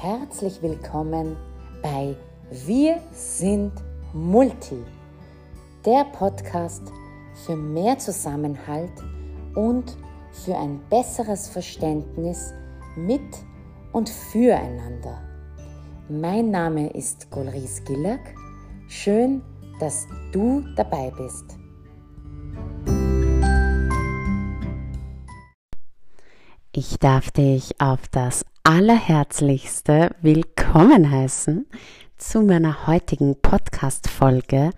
Herzlich willkommen bei Wir sind Multi, der Podcast für mehr Zusammenhalt und für ein besseres Verständnis mit und füreinander. Mein Name ist Golris Gillack. Schön, dass du dabei bist. Ich darf dich auf das allerherzlichste willkommen heißen zu meiner heutigen Podcast-Folge.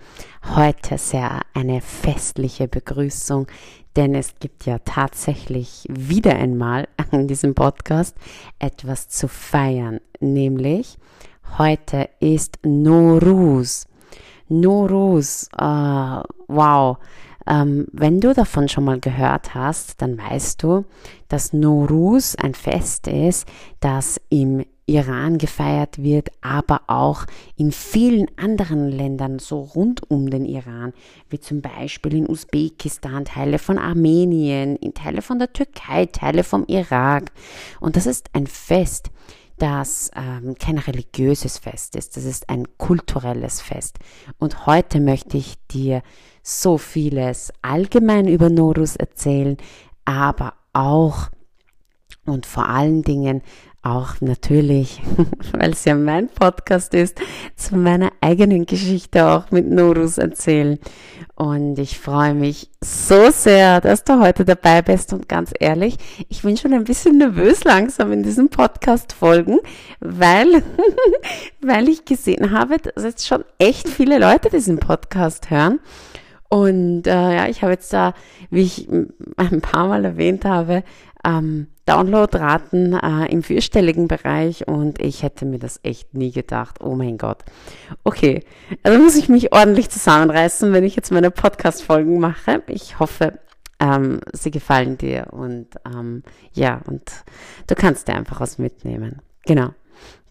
Heute sehr eine festliche Begrüßung, denn es gibt ja tatsächlich wieder einmal an diesem Podcast etwas zu feiern, nämlich heute ist Norus. Norus, uh, wow. Ähm, wenn du davon schon mal gehört hast, dann weißt du, dass Norus ein Fest ist, das im Iran gefeiert wird, aber auch in vielen anderen Ländern so rund um den Iran, wie zum Beispiel in Usbekistan, Teile von Armenien, Teile von der Türkei, Teile vom Irak. Und das ist ein Fest, das ähm, kein religiöses Fest ist, das ist ein kulturelles Fest. Und heute möchte ich dir so vieles allgemein über Norus erzählen, aber auch und vor allen Dingen auch natürlich, weil es ja mein Podcast ist, zu meiner eigenen Geschichte auch mit Norus erzählen. Und ich freue mich so sehr, dass du heute dabei bist. Und ganz ehrlich, ich bin schon ein bisschen nervös langsam in diesem Podcast folgen, weil, weil ich gesehen habe, dass jetzt schon echt viele Leute diesen Podcast hören. Und äh, ja, ich habe jetzt da, wie ich ein paar Mal erwähnt habe, ähm, Downloadraten äh, im vierstelligen Bereich und ich hätte mir das echt nie gedacht. Oh mein Gott. Okay, also muss ich mich ordentlich zusammenreißen, wenn ich jetzt meine Podcast-Folgen mache. Ich hoffe, ähm, sie gefallen dir und ähm, ja, und du kannst dir einfach was mitnehmen. Genau,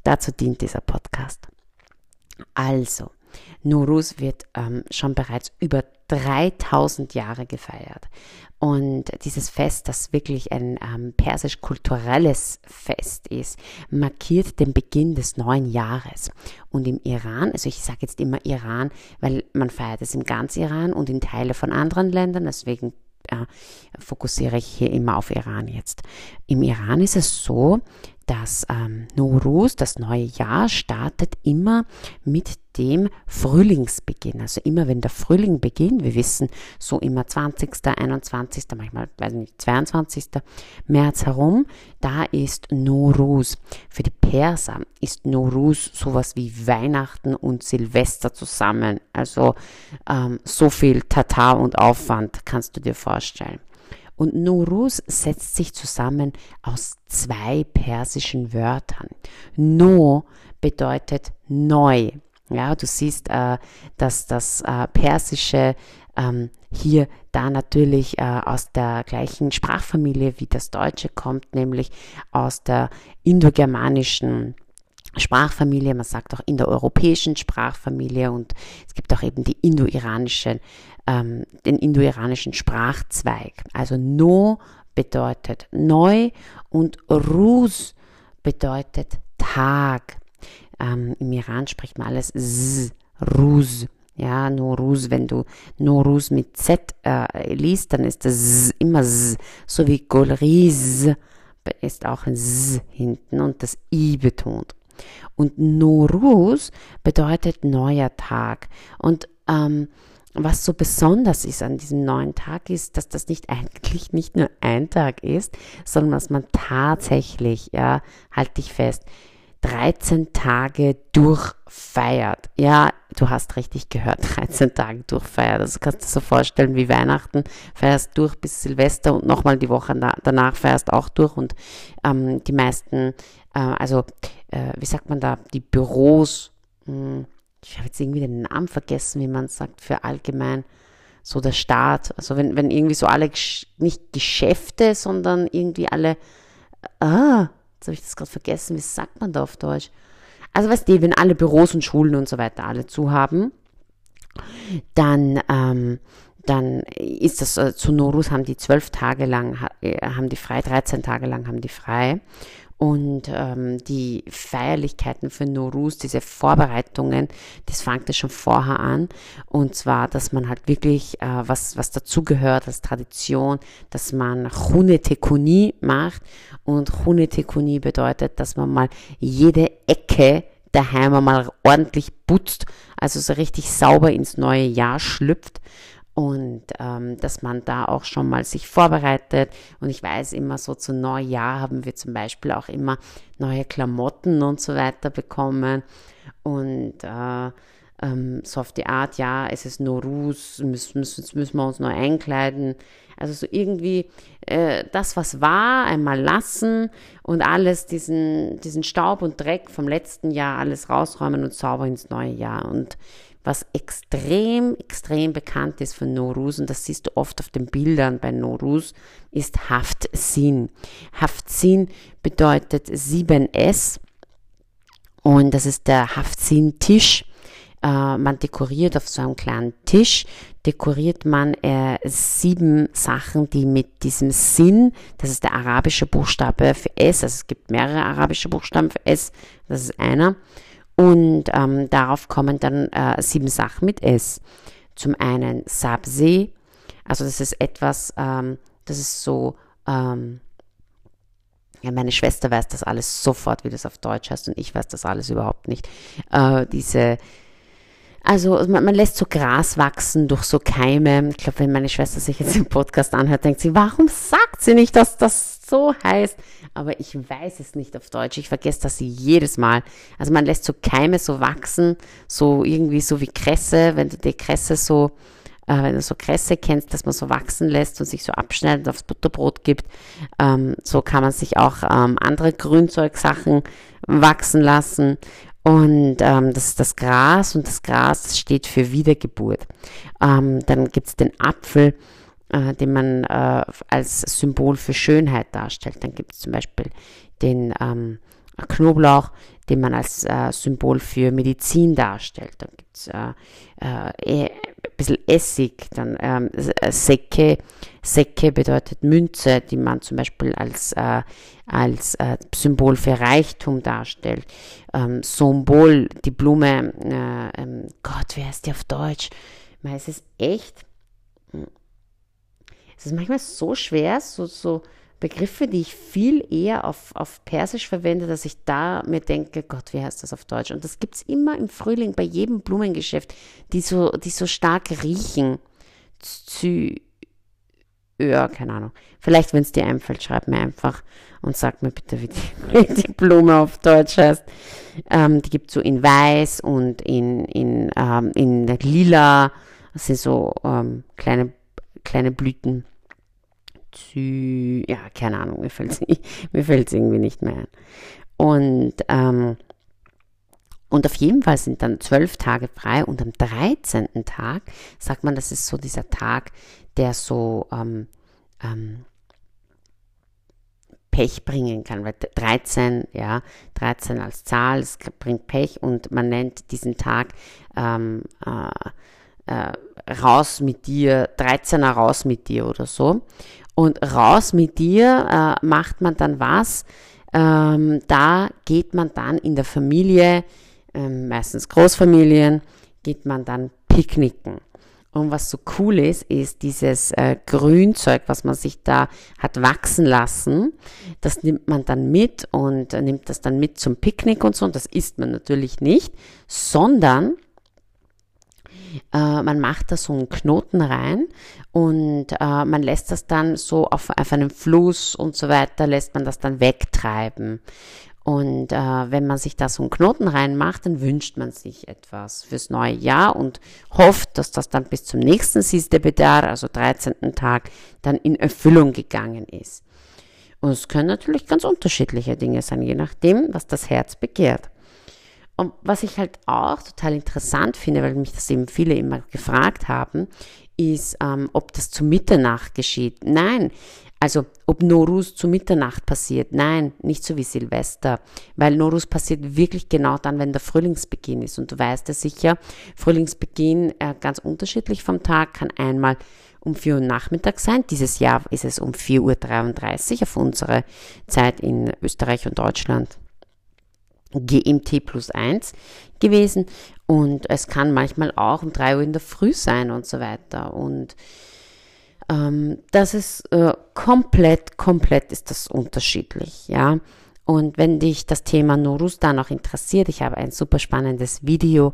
dazu dient dieser Podcast. Also, Nuruz wird ähm, schon bereits über 3000 Jahre gefeiert. Und dieses Fest, das wirklich ein ähm, persisch-kulturelles Fest ist, markiert den Beginn des neuen Jahres. Und im Iran, also ich sage jetzt immer Iran, weil man feiert es im ganz Iran und in Teile von anderen Ländern, deswegen äh, fokussiere ich hier immer auf Iran jetzt. Im Iran ist es so, dass ähm, Nowruz, das neue Jahr, startet immer mit dem Frühlingsbeginn. Also immer wenn der Frühling beginnt, wir wissen so immer 20., 21., manchmal, weiß nicht, 22. März herum, da ist Nowruz. Für die Perser ist Nowruz sowas wie Weihnachten und Silvester zusammen. Also ähm, so viel Tatar und Aufwand kannst du dir vorstellen. Und Nuruz setzt sich zusammen aus zwei persischen Wörtern. No bedeutet neu. Ja, du siehst, äh, dass das äh, Persische ähm, hier da natürlich äh, aus der gleichen Sprachfamilie wie das Deutsche kommt, nämlich aus der indogermanischen Sprachfamilie, man sagt auch in der europäischen Sprachfamilie und es gibt auch eben die indo-iranische ähm, den indo-iranischen Sprachzweig. Also No bedeutet neu und Ruz bedeutet Tag. Ähm, Im Iran spricht man alles Z, Ruz. Ja, Noruz, wenn du Noruz mit Z äh, liest, dann ist das Z immer Z, so wie Golriz ist auch ein Z hinten und das I betont. Und Noruz bedeutet neuer Tag. Und ähm, was so besonders ist an diesem neuen Tag ist, dass das nicht eigentlich nicht nur ein Tag ist, sondern dass man tatsächlich, ja, halt dich fest, 13 Tage durchfeiert. Ja, du hast richtig gehört, 13 Tage durchfeiert. Also kannst du dir so vorstellen wie Weihnachten, feierst durch bis Silvester und nochmal die Woche danach feierst auch durch und ähm, die meisten, äh, also äh, wie sagt man da, die Büros, mh, hm, ich habe jetzt irgendwie den Namen vergessen, wie man sagt, für allgemein so der Staat. Also wenn, wenn irgendwie so alle, nicht Geschäfte, sondern irgendwie alle, ah, jetzt habe ich das gerade vergessen, wie sagt man da auf Deutsch? Also weißt du, wenn alle Büros und Schulen und so weiter alle zu haben, dann, ähm, dann ist das äh, zu Norus haben die zwölf Tage lang, äh, haben die frei, 13 Tage lang haben die frei. Und ähm, die Feierlichkeiten für Norus, diese Vorbereitungen, das fängt ja schon vorher an. Und zwar, dass man halt wirklich, äh, was, was dazugehört als Tradition, dass man Chunetekuni macht. Und Chunetekuni bedeutet, dass man mal jede Ecke daheim mal ordentlich putzt, also so richtig sauber ins neue Jahr schlüpft und ähm, dass man da auch schon mal sich vorbereitet. Und ich weiß immer so zu Neujahr haben wir zum Beispiel auch immer neue Klamotten und so weiter bekommen. Und äh, ähm, so auf die Art, ja, es ist Norus, müssen, müssen, müssen wir uns neu einkleiden. Also so irgendwie äh, das, was war, einmal lassen und alles, diesen, diesen Staub und Dreck vom letzten Jahr, alles rausräumen und sauber ins neue Jahr. Und was extrem, extrem bekannt ist von Norus, und das siehst du oft auf den Bildern bei Norus, ist Haftzin. Haftzin bedeutet 7S und das ist der Haftzin-Tisch. Äh, man dekoriert auf so einem kleinen Tisch, dekoriert man äh, sieben Sachen, die mit diesem Sinn, das ist der arabische Buchstabe für S, also es gibt mehrere arabische Buchstaben für S, das ist einer, und ähm, darauf kommen dann äh, sieben Sachen mit S. Zum einen Sabse, also das ist etwas, ähm, das ist so, ähm, ja, meine Schwester weiß das alles sofort, wie das auf Deutsch heißt, und ich weiß das alles überhaupt nicht. Äh, diese, also man, man, lässt so Gras wachsen durch so Keime. Ich glaube, wenn meine Schwester sich jetzt den Podcast anhört, denkt sie, warum sagt sie nicht, dass das so heißt? aber ich weiß es nicht auf Deutsch. Ich vergesse das jedes Mal. Also man lässt so Keime so wachsen, so irgendwie so wie Kresse, wenn du die Kresse so, äh, wenn du so Kresse kennst, dass man so wachsen lässt und sich so abschneidet und aufs Butterbrot gibt. Ähm, so kann man sich auch ähm, andere Grünzeugsachen wachsen lassen. Und ähm, das ist das Gras und das Gras steht für Wiedergeburt. Ähm, dann es den Apfel äh, den man äh, als Symbol für Schönheit darstellt. Dann gibt es zum Beispiel den ähm, Knoblauch, den man als äh, Symbol für Medizin darstellt. Dann gibt es äh, äh, bisschen Essig, dann ähm, äh, Säcke. Säcke bedeutet Münze, die man zum Beispiel als, äh, als äh, Symbol für Reichtum darstellt. Ähm, Symbol, die Blume, äh, ähm, Gott, wie heißt die auf Deutsch? Es ist echt es ist manchmal so schwer, so, so Begriffe, die ich viel eher auf, auf Persisch verwende, dass ich da mir denke, Gott, wie heißt das auf Deutsch? Und das gibt es immer im Frühling bei jedem Blumengeschäft, die so, die so stark riechen. Zü ja, keine Ahnung. Vielleicht, wenn es dir einfällt, schreib mir einfach und sag mir bitte, wie die, die Blume auf Deutsch heißt. Ähm, die gibt es so in weiß und in, in, ähm, in lila. Das sind so ähm, kleine, kleine Blüten. Zü ja, keine Ahnung, mir fällt es irgendwie nicht mehr ein. Und, ähm, und auf jeden Fall sind dann zwölf Tage frei und am 13. Tag sagt man, das ist so dieser Tag, der so ähm, ähm, Pech bringen kann, weil 13, ja, 13 als Zahl, es bringt Pech und man nennt diesen Tag ähm, äh, äh, raus mit dir, 13er raus mit dir oder so. Und raus mit dir äh, macht man dann was. Ähm, da geht man dann in der Familie, äh, meistens Großfamilien, geht man dann picknicken. Und was so cool ist, ist dieses äh, Grünzeug, was man sich da hat wachsen lassen. Das nimmt man dann mit und äh, nimmt das dann mit zum Picknick und so. Und das isst man natürlich nicht, sondern äh, man macht da so einen Knoten rein und äh, man lässt das dann so auf, auf einem Fluss und so weiter, lässt man das dann wegtreiben. Und äh, wenn man sich da so einen Knoten reinmacht, dann wünscht man sich etwas fürs neue Jahr und hofft, dass das dann bis zum nächsten Sistebedar, also 13. Tag, dann in Erfüllung gegangen ist. Und es können natürlich ganz unterschiedliche Dinge sein, je nachdem, was das Herz begehrt. Und was ich halt auch total interessant finde, weil mich das eben viele immer gefragt haben, ist, ähm, ob das zu Mitternacht geschieht. Nein, also ob Norus zu Mitternacht passiert. Nein, nicht so wie Silvester, weil Norus passiert wirklich genau dann, wenn der Frühlingsbeginn ist. Und du weißt ja sicher, Frühlingsbeginn äh, ganz unterschiedlich vom Tag kann einmal um 4 Uhr Nachmittag sein. Dieses Jahr ist es um 4.33 Uhr auf unsere Zeit in Österreich und Deutschland. GMT plus 1 gewesen und es kann manchmal auch um 3 Uhr in der Früh sein und so weiter. Und ähm, das ist äh, komplett, komplett ist das unterschiedlich, ja. Und wenn dich das Thema Norus da noch interessiert, ich habe ein super spannendes Video,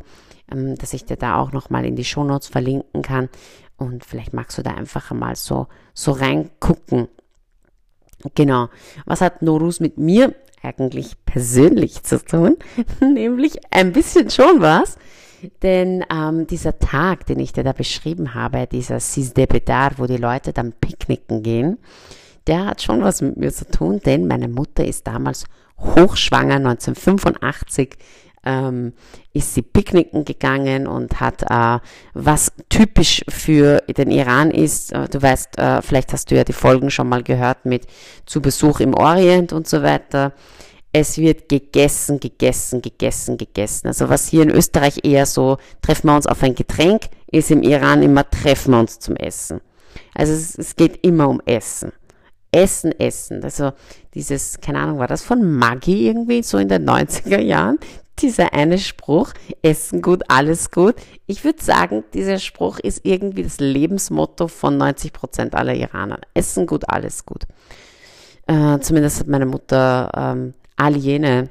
ähm, das ich dir da auch nochmal in die Shownotes verlinken kann. Und vielleicht magst du da einfach mal so, so reingucken. Genau. Was hat Norus mit mir eigentlich persönlich zu tun? Nämlich ein bisschen schon was. Denn ähm, dieser Tag, den ich dir da beschrieben habe, dieser Sis de Bedar, wo die Leute dann picknicken gehen, der hat schon was mit mir zu tun, denn meine Mutter ist damals hochschwanger, 1985 ähm, ist sie picknicken gegangen und hat, äh, was typisch für den Iran ist, äh, du weißt, äh, vielleicht hast du ja die Folgen schon mal gehört mit zu Besuch im Orient und so weiter. Es wird gegessen, gegessen, gegessen, gegessen. Also was hier in Österreich eher so, treffen wir uns auf ein Getränk, ist im Iran immer, treffen wir uns zum Essen. Also es, es geht immer um Essen. Essen, Essen. Also dieses, keine Ahnung, war das von Maggi irgendwie so in den 90er Jahren? Dieser eine Spruch, Essen gut, alles gut. Ich würde sagen, dieser Spruch ist irgendwie das Lebensmotto von 90 Prozent aller Iraner. Essen gut, alles gut. Äh, zumindest hat meine Mutter ähm, all jene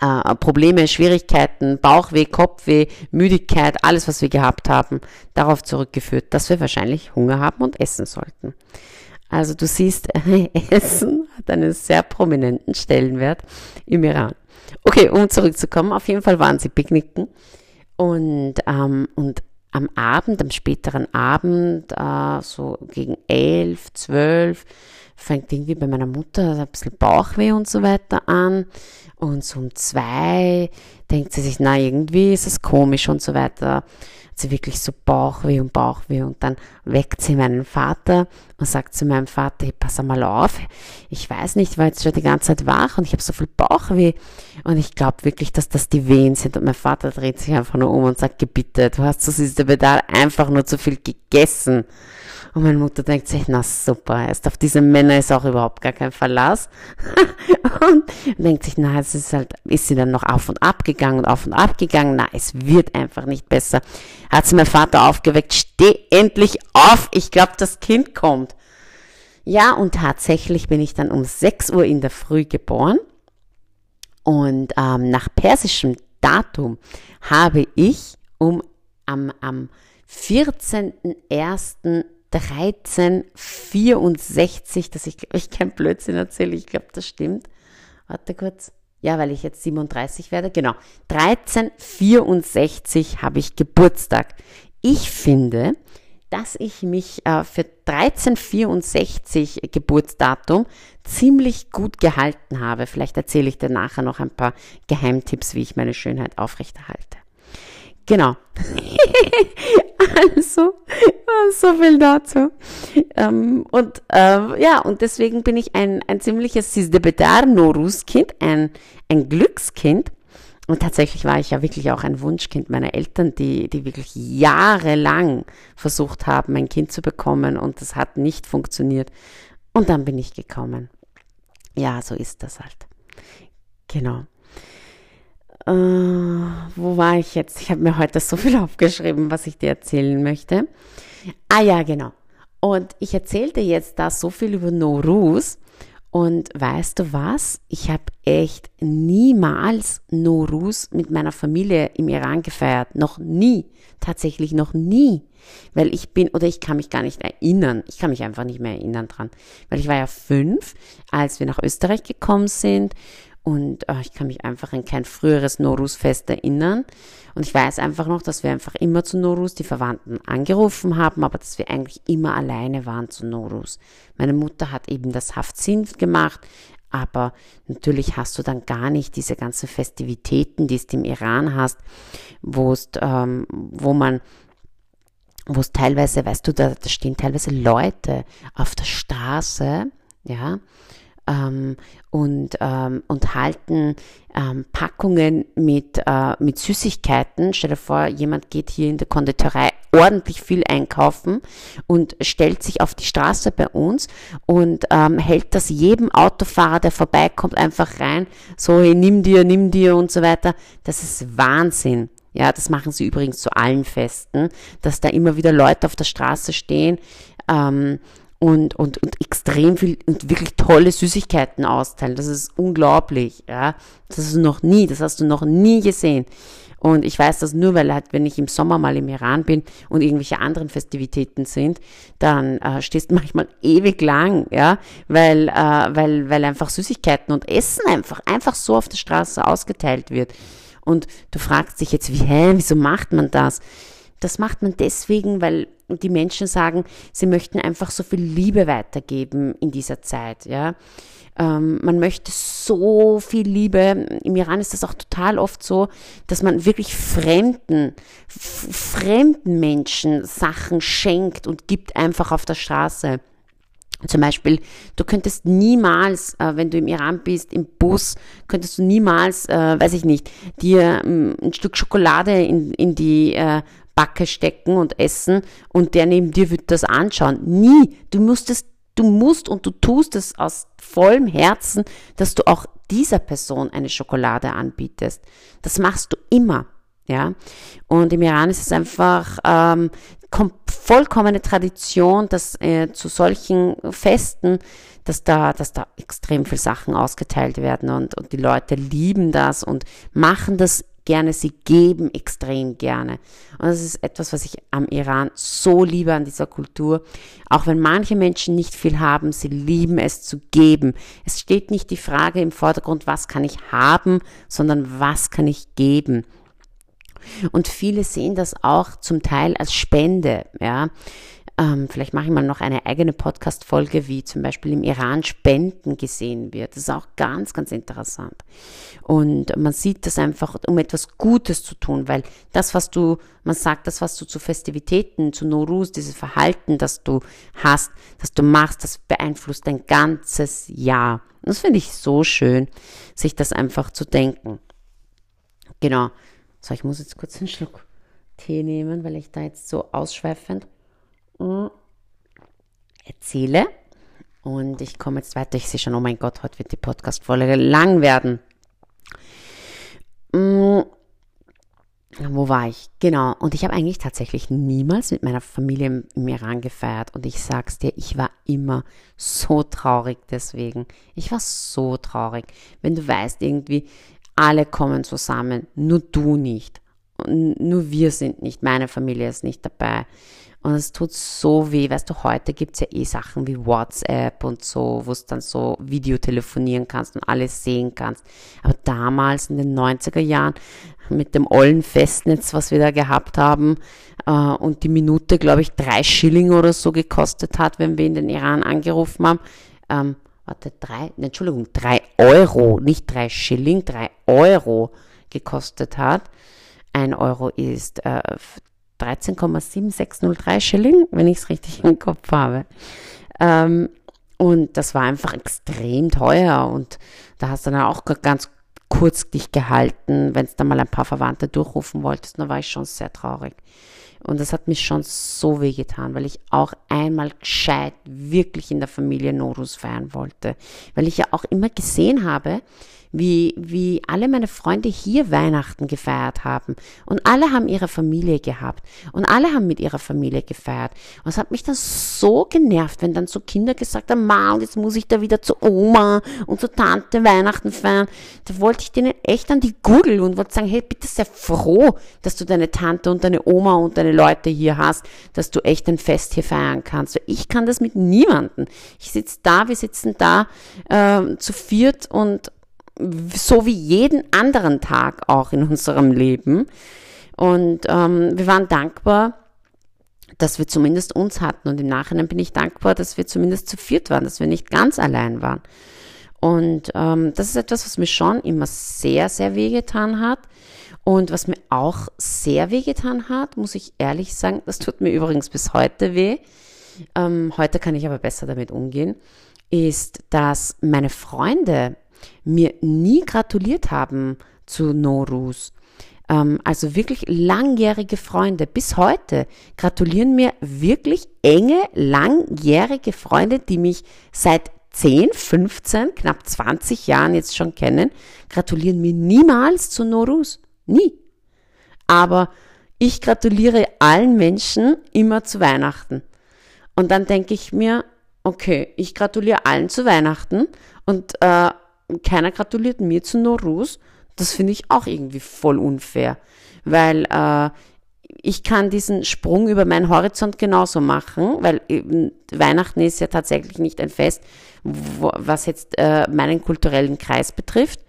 äh, Probleme, Schwierigkeiten, Bauchweh, Kopfweh, Müdigkeit, alles, was wir gehabt haben, darauf zurückgeführt, dass wir wahrscheinlich Hunger haben und essen sollten. Also du siehst, Essen hat einen sehr prominenten Stellenwert im Iran. Okay, um zurückzukommen, auf jeden Fall waren sie picknicken und, ähm, und am Abend, am späteren Abend, äh, so gegen elf, zwölf, fängt irgendwie bei meiner Mutter ein bisschen Bauchweh und so weiter an. Und so um zwei denkt sie sich, na, irgendwie ist es komisch und so weiter sie wirklich so Bauchweh und Bauchweh und dann weckt sie meinen Vater und sagt zu meinem Vater, hey, pass mal auf, ich weiß nicht, ich war jetzt schon die ganze Zeit wach und ich habe so viel Bauchweh und ich glaube wirklich, dass das die Wehen sind und mein Vater dreht sich einfach nur um und sagt, bitte, du hast zu diesem Pedal einfach nur zu viel gegessen. Und meine Mutter denkt sich, na super, erst auf diese Männer ist auch überhaupt gar kein Verlass. und denkt sich, na, es ist halt, ist sie dann noch auf und ab gegangen und auf und ab gegangen. Na, es wird einfach nicht besser. Hat sie mein Vater aufgeweckt, steh endlich auf, ich glaube, das Kind kommt. Ja, und tatsächlich bin ich dann um 6 Uhr in der Früh geboren. Und ähm, nach persischem Datum habe ich um am, am 14.01. 1364, dass ich, ich kein Blödsinn erzähle, ich glaube, das stimmt. Warte kurz. Ja, weil ich jetzt 37 werde. Genau. 1364 habe ich Geburtstag. Ich finde, dass ich mich äh, für 1364 Geburtsdatum ziemlich gut gehalten habe. Vielleicht erzähle ich dir nachher noch ein paar Geheimtipps, wie ich meine Schönheit aufrechterhalte. Genau. also, so viel dazu. Ähm, und äh, ja, und deswegen bin ich ein, ein ziemliches Sizdebedar Norus-Kind, ein, ein Glückskind. Und tatsächlich war ich ja wirklich auch ein Wunschkind meiner Eltern, die, die wirklich jahrelang versucht haben, ein Kind zu bekommen und das hat nicht funktioniert. Und dann bin ich gekommen. Ja, so ist das halt. Genau. Äh, wo war ich jetzt? Ich habe mir heute so viel aufgeschrieben, was ich dir erzählen möchte. Ah ja, genau. Und ich erzählte jetzt da so viel über Norus. Und weißt du was? Ich habe echt niemals Norus mit meiner Familie im Iran gefeiert. Noch nie. Tatsächlich noch nie. Weil ich bin, oder ich kann mich gar nicht erinnern. Ich kann mich einfach nicht mehr erinnern dran. Weil ich war ja fünf, als wir nach Österreich gekommen sind. Und oh, ich kann mich einfach an kein früheres Norus-Fest erinnern. Und ich weiß einfach noch, dass wir einfach immer zu Norus die Verwandten angerufen haben, aber dass wir eigentlich immer alleine waren zu Norus. Meine Mutter hat eben das Haftzin gemacht, aber natürlich hast du dann gar nicht diese ganzen Festivitäten, die du im Iran hast, wo es, ähm, wo man wo es teilweise, weißt du, da, da stehen teilweise Leute auf der Straße, ja, ähm, und, ähm, und halten ähm, Packungen mit, äh, mit Süßigkeiten. Stell dir vor, jemand geht hier in der Konditorei ordentlich viel einkaufen und stellt sich auf die Straße bei uns und ähm, hält das jedem Autofahrer, der vorbeikommt, einfach rein. So, hey, nimm dir, nimm dir und so weiter. Das ist Wahnsinn. Ja, das machen sie übrigens zu allen Festen, dass da immer wieder Leute auf der Straße stehen ähm, und, und, und extrem viel und wirklich tolle Süßigkeiten austeilen. Das ist unglaublich. Ja, das du noch nie, das hast du noch nie gesehen. Und ich weiß das nur, weil halt, wenn ich im Sommer mal im Iran bin und irgendwelche anderen Festivitäten sind, dann äh, stehst du manchmal ewig lang, ja, weil, äh, weil, weil einfach Süßigkeiten und Essen einfach, einfach so auf der Straße ausgeteilt wird. Und du fragst dich jetzt, wie, hä, wieso macht man das? Das macht man deswegen, weil die Menschen sagen, sie möchten einfach so viel Liebe weitergeben in dieser Zeit, ja. Ähm, man möchte so viel Liebe. Im Iran ist das auch total oft so, dass man wirklich fremden, fremden Menschen Sachen schenkt und gibt einfach auf der Straße. Zum Beispiel, du könntest niemals, äh, wenn du im Iran bist, im Bus, könntest du niemals, äh, weiß ich nicht, dir ähm, ein Stück Schokolade in, in die äh, Backe stecken und essen und der neben dir wird das anschauen. Nie. Du musst es, du musst und du tust es aus vollem Herzen, dass du auch dieser Person eine Schokolade anbietest. Das machst du immer. Ja, und im Iran ist es einfach ähm, vollkommene Tradition, dass äh, zu solchen Festen, dass da, dass da extrem viel Sachen ausgeteilt werden und, und die Leute lieben das und machen das gerne, sie geben extrem gerne. Und das ist etwas, was ich am Iran so liebe an dieser Kultur. Auch wenn manche Menschen nicht viel haben, sie lieben es zu geben. Es steht nicht die Frage im Vordergrund, was kann ich haben, sondern was kann ich geben. Und viele sehen das auch zum Teil als Spende, ja. Ähm, vielleicht mache ich mal noch eine eigene Podcast-Folge, wie zum Beispiel im Iran Spenden gesehen wird. Das ist auch ganz, ganz interessant. Und man sieht das einfach, um etwas Gutes zu tun, weil das, was du, man sagt, das, was du zu Festivitäten, zu Norus, dieses Verhalten, das du hast, das du machst, das beeinflusst dein ganzes Jahr. Das finde ich so schön, sich das einfach zu denken. Genau. So, ich muss jetzt kurz einen Schluck Tee nehmen, weil ich da jetzt so ausschweifend erzähle. Und ich komme jetzt weiter. Ich sehe schon, oh mein Gott, heute wird die Podcast-Folge lang werden. Mm, wo war ich? Genau. Und ich habe eigentlich tatsächlich niemals mit meiner Familie im, Iran gefeiert. Und ich sag's dir, ich war immer so traurig deswegen. Ich war so traurig. Wenn du weißt, irgendwie, alle kommen zusammen, nur du nicht. Nur wir sind nicht, meine Familie ist nicht dabei. Und es tut so weh. Weißt du, heute gibt's ja eh Sachen wie WhatsApp und so, wo du dann so Videotelefonieren kannst und alles sehen kannst. Aber damals in den 90er Jahren mit dem ollen Festnetz, was wir da gehabt haben, äh, und die Minute, glaube ich, drei Schilling oder so gekostet hat, wenn wir in den Iran angerufen haben. Ähm, warte, drei, Entschuldigung, drei Euro, nicht drei Schilling, drei Euro gekostet hat. Ein Euro ist äh, 13,7603 Schilling, wenn ich es richtig im Kopf habe. Ähm, und das war einfach extrem teuer und da hast du dann auch ganz kurz dich gehalten, wenn es dann mal ein paar Verwandte durchrufen wolltest, dann war ich schon sehr traurig. Und das hat mich schon so weh getan, weil ich auch einmal gescheit wirklich in der Familie Norus feiern wollte. Weil ich ja auch immer gesehen habe, wie, wie alle meine Freunde hier Weihnachten gefeiert haben. Und alle haben ihre Familie gehabt. Und alle haben mit ihrer Familie gefeiert. Und es hat mich dann so genervt, wenn dann so Kinder gesagt haben, Ma, und jetzt muss ich da wieder zu Oma und zu Tante Weihnachten feiern. Da wollte ich denen echt an die Gurgel und wollte sagen, hey, bitte sei froh, dass du deine Tante und deine Oma und deine Leute hier hast, dass du echt ein Fest hier feiern kannst. Ich kann das mit niemanden. Ich sitze da, wir sitzen da äh, zu viert und so wie jeden anderen Tag auch in unserem Leben. Und ähm, wir waren dankbar, dass wir zumindest uns hatten. Und im Nachhinein bin ich dankbar, dass wir zumindest zu viert waren, dass wir nicht ganz allein waren. Und ähm, das ist etwas, was mir schon immer sehr, sehr wehgetan hat. Und was mir auch sehr wehgetan hat, muss ich ehrlich sagen, das tut mir übrigens bis heute weh. Ähm, heute kann ich aber besser damit umgehen. ist, dass meine Freunde mir nie gratuliert haben zu Norus. Ähm, also wirklich langjährige Freunde bis heute gratulieren mir wirklich enge, langjährige Freunde, die mich seit 10, 15, knapp 20 Jahren jetzt schon kennen, gratulieren mir niemals zu Norus. Nie. Aber ich gratuliere allen Menschen immer zu Weihnachten. Und dann denke ich mir, okay, ich gratuliere allen zu Weihnachten und äh, keiner gratuliert mir zu Norus. Das finde ich auch irgendwie voll unfair, weil äh, ich kann diesen Sprung über meinen Horizont genauso machen, weil Weihnachten ist ja tatsächlich nicht ein Fest, wo, was jetzt äh, meinen kulturellen Kreis betrifft.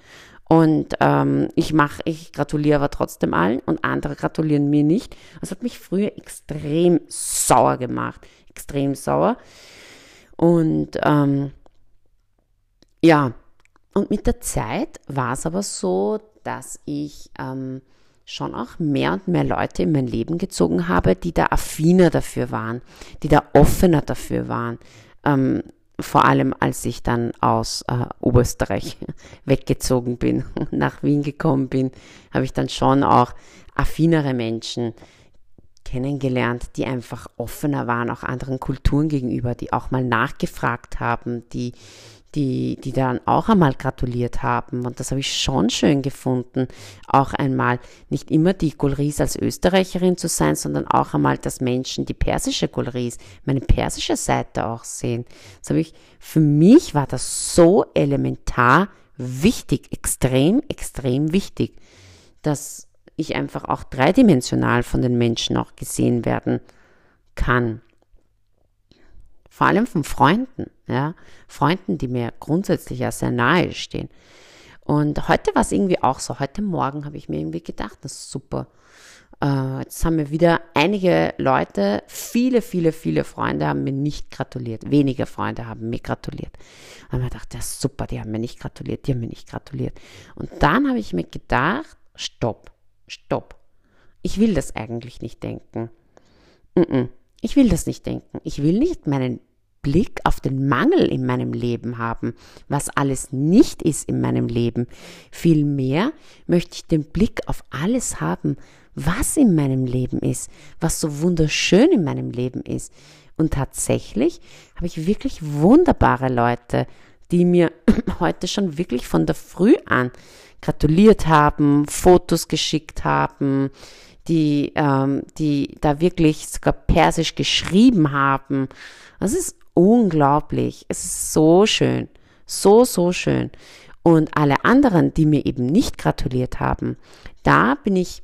Und ähm, ich mache, ich gratuliere aber trotzdem allen und andere gratulieren mir nicht. Das hat mich früher extrem sauer gemacht, extrem sauer. Und ähm, ja, und mit der Zeit war es aber so, dass ich ähm, schon auch mehr und mehr Leute in mein Leben gezogen habe, die da affiner dafür waren, die da offener dafür waren. Ähm, vor allem als ich dann aus äh, Oberösterreich weggezogen bin und nach Wien gekommen bin, habe ich dann schon auch affinere Menschen kennengelernt, die einfach offener waren, auch anderen Kulturen gegenüber, die auch mal nachgefragt haben, die die, die dann auch einmal gratuliert haben. Und das habe ich schon schön gefunden, auch einmal nicht immer die Gulris als Österreicherin zu sein, sondern auch einmal, dass Menschen die persische Gulris, meine persische Seite auch sehen. Das habe ich, für mich war das so elementar wichtig, extrem, extrem wichtig, dass ich einfach auch dreidimensional von den Menschen auch gesehen werden kann vor allem von Freunden, ja, Freunden, die mir grundsätzlich ja sehr nahe stehen. Und heute war es irgendwie auch so. Heute Morgen habe ich mir irgendwie gedacht, das ist super. Äh, jetzt haben mir wieder einige Leute, viele, viele, viele Freunde haben mir nicht gratuliert. Wenige Freunde haben mir gratuliert. Und ich gedacht, das ist super, die haben mir nicht gratuliert, die haben mir nicht gratuliert. Und dann habe ich mir gedacht, stopp, stopp. Ich will das eigentlich nicht denken. Ich will das nicht denken. Ich will nicht meinen Blick auf den Mangel in meinem Leben haben, was alles nicht ist in meinem Leben. Vielmehr möchte ich den Blick auf alles haben, was in meinem Leben ist, was so wunderschön in meinem Leben ist. Und tatsächlich habe ich wirklich wunderbare Leute, die mir heute schon wirklich von der Früh an gratuliert haben, Fotos geschickt haben, die, ähm, die da wirklich sogar persisch geschrieben haben. Das ist unglaublich. Es ist so schön. So, so schön. Und alle anderen, die mir eben nicht gratuliert haben, da bin ich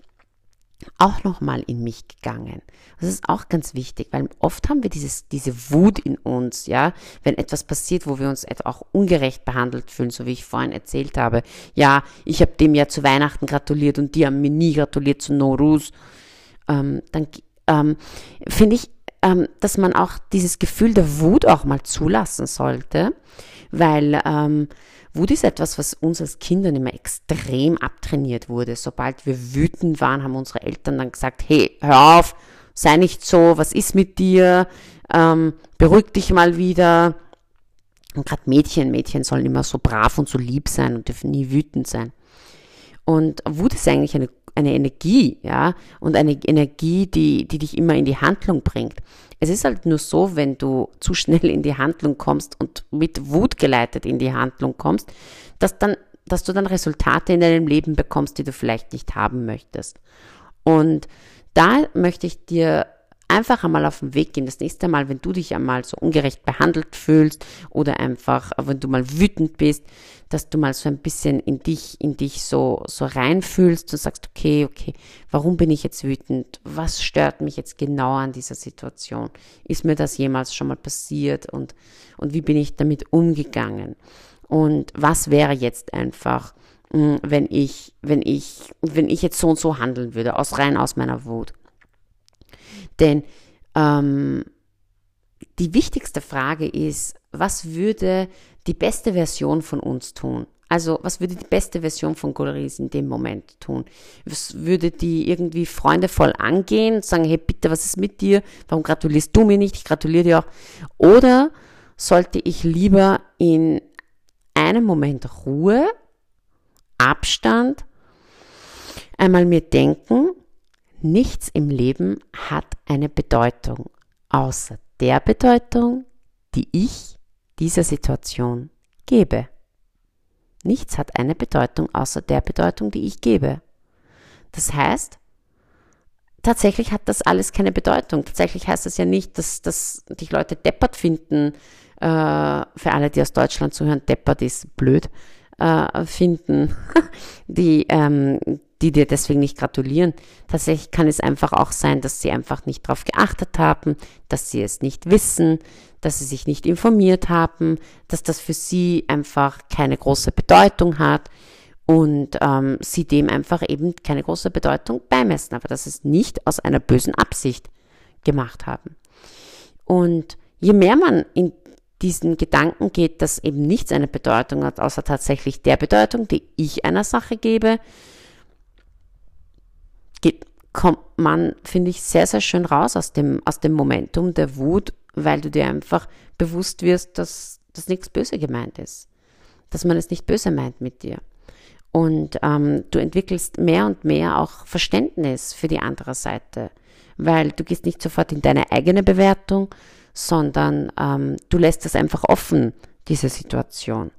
auch nochmal in mich gegangen. Das ist auch ganz wichtig, weil oft haben wir dieses, diese Wut in uns, ja, wenn etwas passiert, wo wir uns auch ungerecht behandelt fühlen, so wie ich vorhin erzählt habe. Ja, ich habe dem ja zu Weihnachten gratuliert und die haben mir nie gratuliert zu Norus. Ähm, dann ähm, finde ich, ähm, dass man auch dieses Gefühl der Wut auch mal zulassen sollte, weil ähm, Wut ist etwas, was uns als Kindern immer extrem abtrainiert wurde. Sobald wir wütend waren, haben unsere Eltern dann gesagt, hey, hör auf, sei nicht so, was ist mit dir, ähm, beruhig dich mal wieder. Und gerade Mädchen, Mädchen sollen immer so brav und so lieb sein und dürfen nie wütend sein. Und Wut ist eigentlich eine eine Energie, ja, und eine Energie, die, die dich immer in die Handlung bringt. Es ist halt nur so, wenn du zu schnell in die Handlung kommst und mit Wut geleitet in die Handlung kommst, dass dann, dass du dann Resultate in deinem Leben bekommst, die du vielleicht nicht haben möchtest. Und da möchte ich dir einfach einmal auf den Weg gehen. Das nächste Mal, wenn du dich einmal so ungerecht behandelt fühlst oder einfach, wenn du mal wütend bist, dass du mal so ein bisschen in dich, in dich so, so reinfühlst und sagst, okay, okay, warum bin ich jetzt wütend? Was stört mich jetzt genau an dieser Situation? Ist mir das jemals schon mal passiert und, und wie bin ich damit umgegangen? Und was wäre jetzt einfach, hm, wenn ich, wenn ich, wenn ich jetzt so und so handeln würde, aus rein aus meiner Wut? Denn ähm, die wichtigste Frage ist, was würde die beste Version von uns tun? Also, was würde die beste Version von Coloris in dem Moment tun? Was würde die irgendwie freundevoll angehen und sagen, hey, bitte, was ist mit dir? Warum gratulierst du mir nicht? Ich gratuliere dir auch. Oder sollte ich lieber in einem Moment Ruhe, Abstand, einmal mir denken, nichts im Leben hat eine Bedeutung, außer der Bedeutung, die ich dieser Situation gebe. Nichts hat eine Bedeutung außer der Bedeutung, die ich gebe. Das heißt, tatsächlich hat das alles keine Bedeutung. Tatsächlich heißt das ja nicht, dass, dass dich Leute deppert finden. Äh, für alle, die aus Deutschland zuhören, deppert ist blöd äh, finden, die, ähm, die dir deswegen nicht gratulieren. Tatsächlich kann es einfach auch sein, dass sie einfach nicht darauf geachtet haben, dass sie es nicht wissen, dass sie sich nicht informiert haben, dass das für sie einfach keine große Bedeutung hat und ähm, sie dem einfach eben keine große Bedeutung beimessen, aber dass es nicht aus einer bösen Absicht gemacht haben. Und je mehr man in diesen Gedanken geht, dass eben nichts eine Bedeutung hat, außer tatsächlich der Bedeutung, die ich einer Sache gebe, geht, kommt man, finde ich, sehr, sehr schön raus aus dem, aus dem Momentum der Wut, weil du dir einfach bewusst wirst, dass das nichts böse gemeint ist. Dass man es nicht böse meint mit dir. Und ähm, du entwickelst mehr und mehr auch Verständnis für die andere Seite, weil du gehst nicht sofort in deine eigene Bewertung, sondern ähm, du lässt es einfach offen, diese Situation.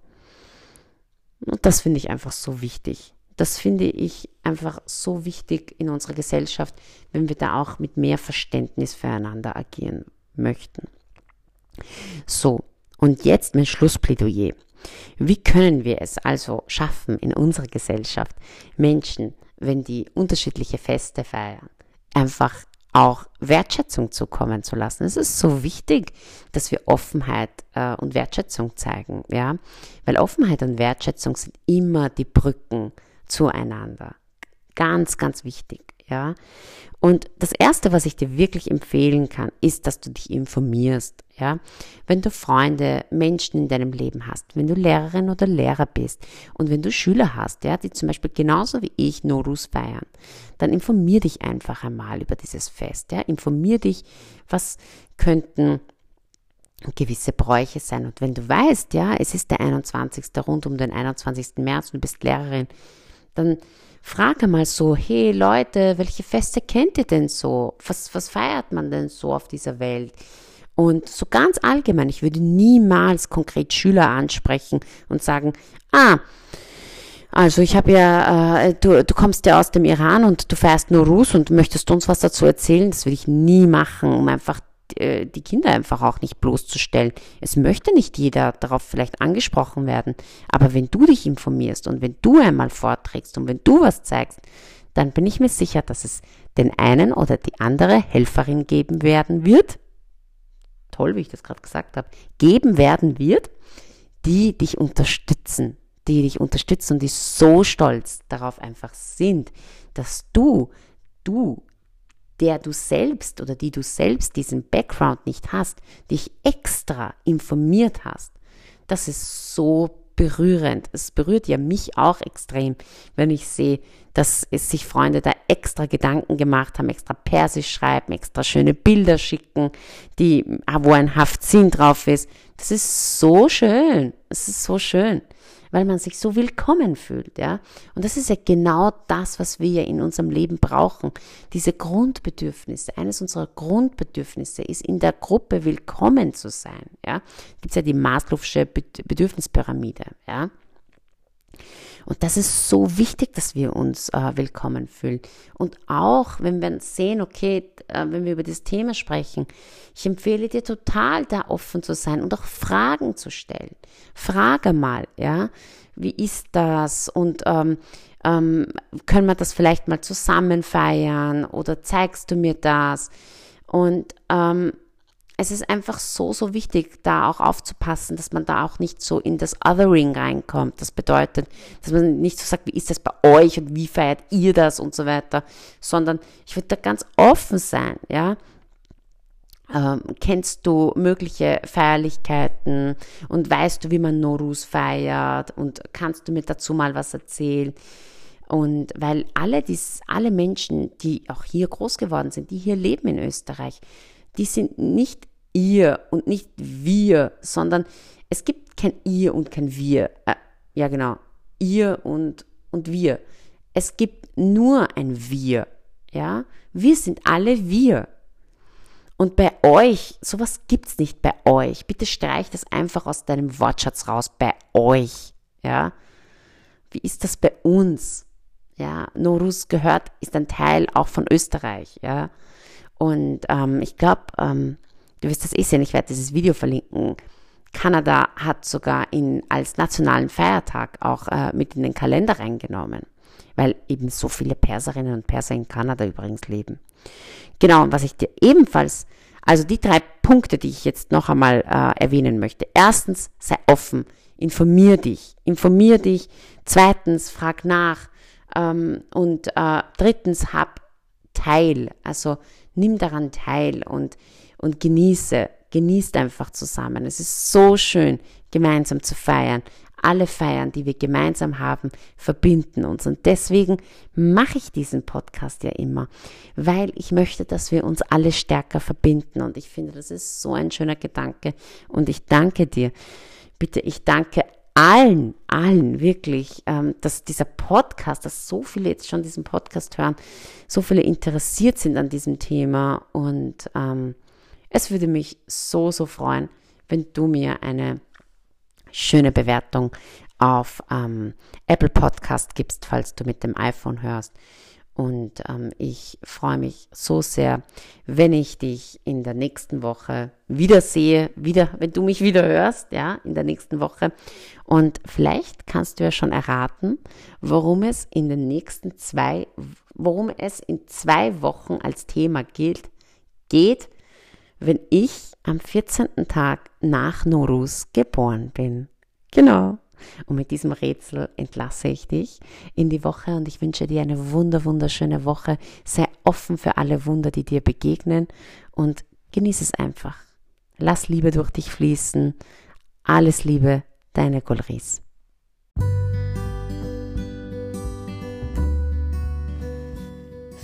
Und das finde ich einfach so wichtig. Das finde ich einfach so wichtig in unserer Gesellschaft, wenn wir da auch mit mehr Verständnis füreinander agieren möchten. So, und jetzt mein Schlussplädoyer. Wie können wir es also schaffen in unserer Gesellschaft, Menschen, wenn die unterschiedliche Feste feiern, einfach auch Wertschätzung zukommen zu lassen. Es ist so wichtig, dass wir Offenheit äh, und Wertschätzung zeigen, ja, weil Offenheit und Wertschätzung sind immer die Brücken zueinander. Ganz, ganz wichtig, ja. Und das erste, was ich dir wirklich empfehlen kann, ist, dass du dich informierst, ja. Wenn du Freunde, Menschen in deinem Leben hast, wenn du Lehrerin oder Lehrer bist und wenn du Schüler hast, ja, die zum Beispiel genauso wie ich Norus feiern, dann informier dich einfach einmal über dieses Fest, ja. Informier dich, was könnten gewisse Bräuche sein. Und wenn du weißt, ja, es ist der 21. rund um den 21. März und du bist Lehrerin, dann frage mal so, hey Leute, welche Feste kennt ihr denn so? Was, was feiert man denn so auf dieser Welt? Und so ganz allgemein, ich würde niemals konkret Schüler ansprechen und sagen, ah, also ich habe ja, äh, du, du kommst ja aus dem Iran und du feierst nur Rus und möchtest uns was dazu erzählen. Das würde ich nie machen, um einfach äh, die Kinder einfach auch nicht bloßzustellen. Es möchte nicht jeder darauf vielleicht angesprochen werden, aber wenn du dich informierst und wenn du einmal vorträgst und wenn du was zeigst, dann bin ich mir sicher, dass es den einen oder die andere Helferin geben werden wird, toll, wie ich das gerade gesagt habe, geben werden wird, die dich unterstützen, die dich unterstützen und die so stolz darauf einfach sind, dass du, du der du selbst oder die du selbst diesen Background nicht hast, dich extra informiert hast. Das ist so berührend. Es berührt ja mich auch extrem, wenn ich sehe, dass es sich Freunde da extra Gedanken gemacht haben, extra Persisch schreiben, extra schöne Bilder schicken, die, wo ein Haftzin drauf ist. Das ist so schön. Es ist so schön weil man sich so willkommen fühlt, ja. Und das ist ja genau das, was wir in unserem Leben brauchen. Diese Grundbedürfnisse. Eines unserer Grundbedürfnisse ist, in der Gruppe willkommen zu sein, ja. Gibt es ja die Maslow'sche Bedürfnispyramide, ja. Und das ist so wichtig, dass wir uns äh, willkommen fühlen. Und auch, wenn wir sehen, okay, äh, wenn wir über das Thema sprechen, ich empfehle dir total, da offen zu sein und auch Fragen zu stellen. Frage mal, ja, wie ist das? Und ähm, ähm, können wir das vielleicht mal zusammen feiern? Oder zeigst du mir das? Und ähm, es ist einfach so, so wichtig, da auch aufzupassen, dass man da auch nicht so in das Othering reinkommt. Das bedeutet, dass man nicht so sagt, wie ist das bei euch und wie feiert ihr das und so weiter, sondern ich würde da ganz offen sein, ja. Ähm, kennst du mögliche Feierlichkeiten und weißt du, wie man Norus feiert und kannst du mir dazu mal was erzählen? Und weil alle, dies, alle Menschen, die auch hier groß geworden sind, die hier leben in Österreich, die sind nicht ihr und nicht wir, sondern es gibt kein ihr und kein wir. Äh, ja, genau. Ihr und, und wir. Es gibt nur ein wir. Ja, wir sind alle wir. Und bei euch, sowas gibt's nicht bei euch. Bitte streich das einfach aus deinem Wortschatz raus. Bei euch. Ja. Wie ist das bei uns? Ja, Norus gehört, ist ein Teil auch von Österreich. Ja. Und ähm, ich glaube, ähm, du wirst das eh sehen, ich werde dieses Video verlinken. Kanada hat sogar ihn als nationalen Feiertag auch äh, mit in den Kalender reingenommen, weil eben so viele Perserinnen und Perser in Kanada übrigens leben. Genau, und was ich dir ebenfalls, also die drei Punkte, die ich jetzt noch einmal äh, erwähnen möchte. Erstens, sei offen, informier dich, informier dich. Zweitens, frag nach. Ähm, und äh, drittens, hab teil, also nimm daran teil und, und genieße, genießt einfach zusammen. Es ist so schön, gemeinsam zu feiern alle Feiern, die wir gemeinsam haben, verbinden uns. Und deswegen mache ich diesen Podcast ja immer, weil ich möchte, dass wir uns alle stärker verbinden. Und ich finde, das ist so ein schöner Gedanke. Und ich danke dir. Bitte, ich danke allen, allen wirklich, ähm, dass dieser Podcast, dass so viele jetzt schon diesen Podcast hören, so viele interessiert sind an diesem Thema. Und ähm, es würde mich so, so freuen, wenn du mir eine schöne Bewertung auf ähm, Apple Podcast gibst, falls du mit dem iPhone hörst. Und ähm, ich freue mich so sehr, wenn ich dich in der nächsten Woche wiedersehe, wieder, wenn du mich wieder hörst, ja, in der nächsten Woche. Und vielleicht kannst du ja schon erraten, worum es in den nächsten zwei, worum es in zwei Wochen als Thema gilt, geht, wenn ich am 14. Tag nach Norus geboren bin. Genau. Und mit diesem Rätsel entlasse ich dich in die Woche und ich wünsche dir eine wunder, wunderschöne Woche. Sei offen für alle Wunder, die dir begegnen und genieße es einfach. Lass Liebe durch dich fließen. Alles Liebe, deine Gulris.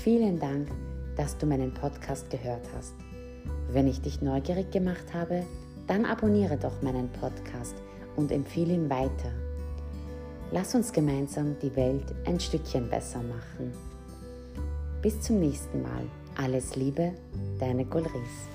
Vielen Dank, dass du meinen Podcast gehört hast. Wenn ich dich neugierig gemacht habe, dann abonniere doch meinen Podcast und empfehle ihn weiter. Lass uns gemeinsam die Welt ein Stückchen besser machen. Bis zum nächsten Mal. Alles Liebe, deine Gulris.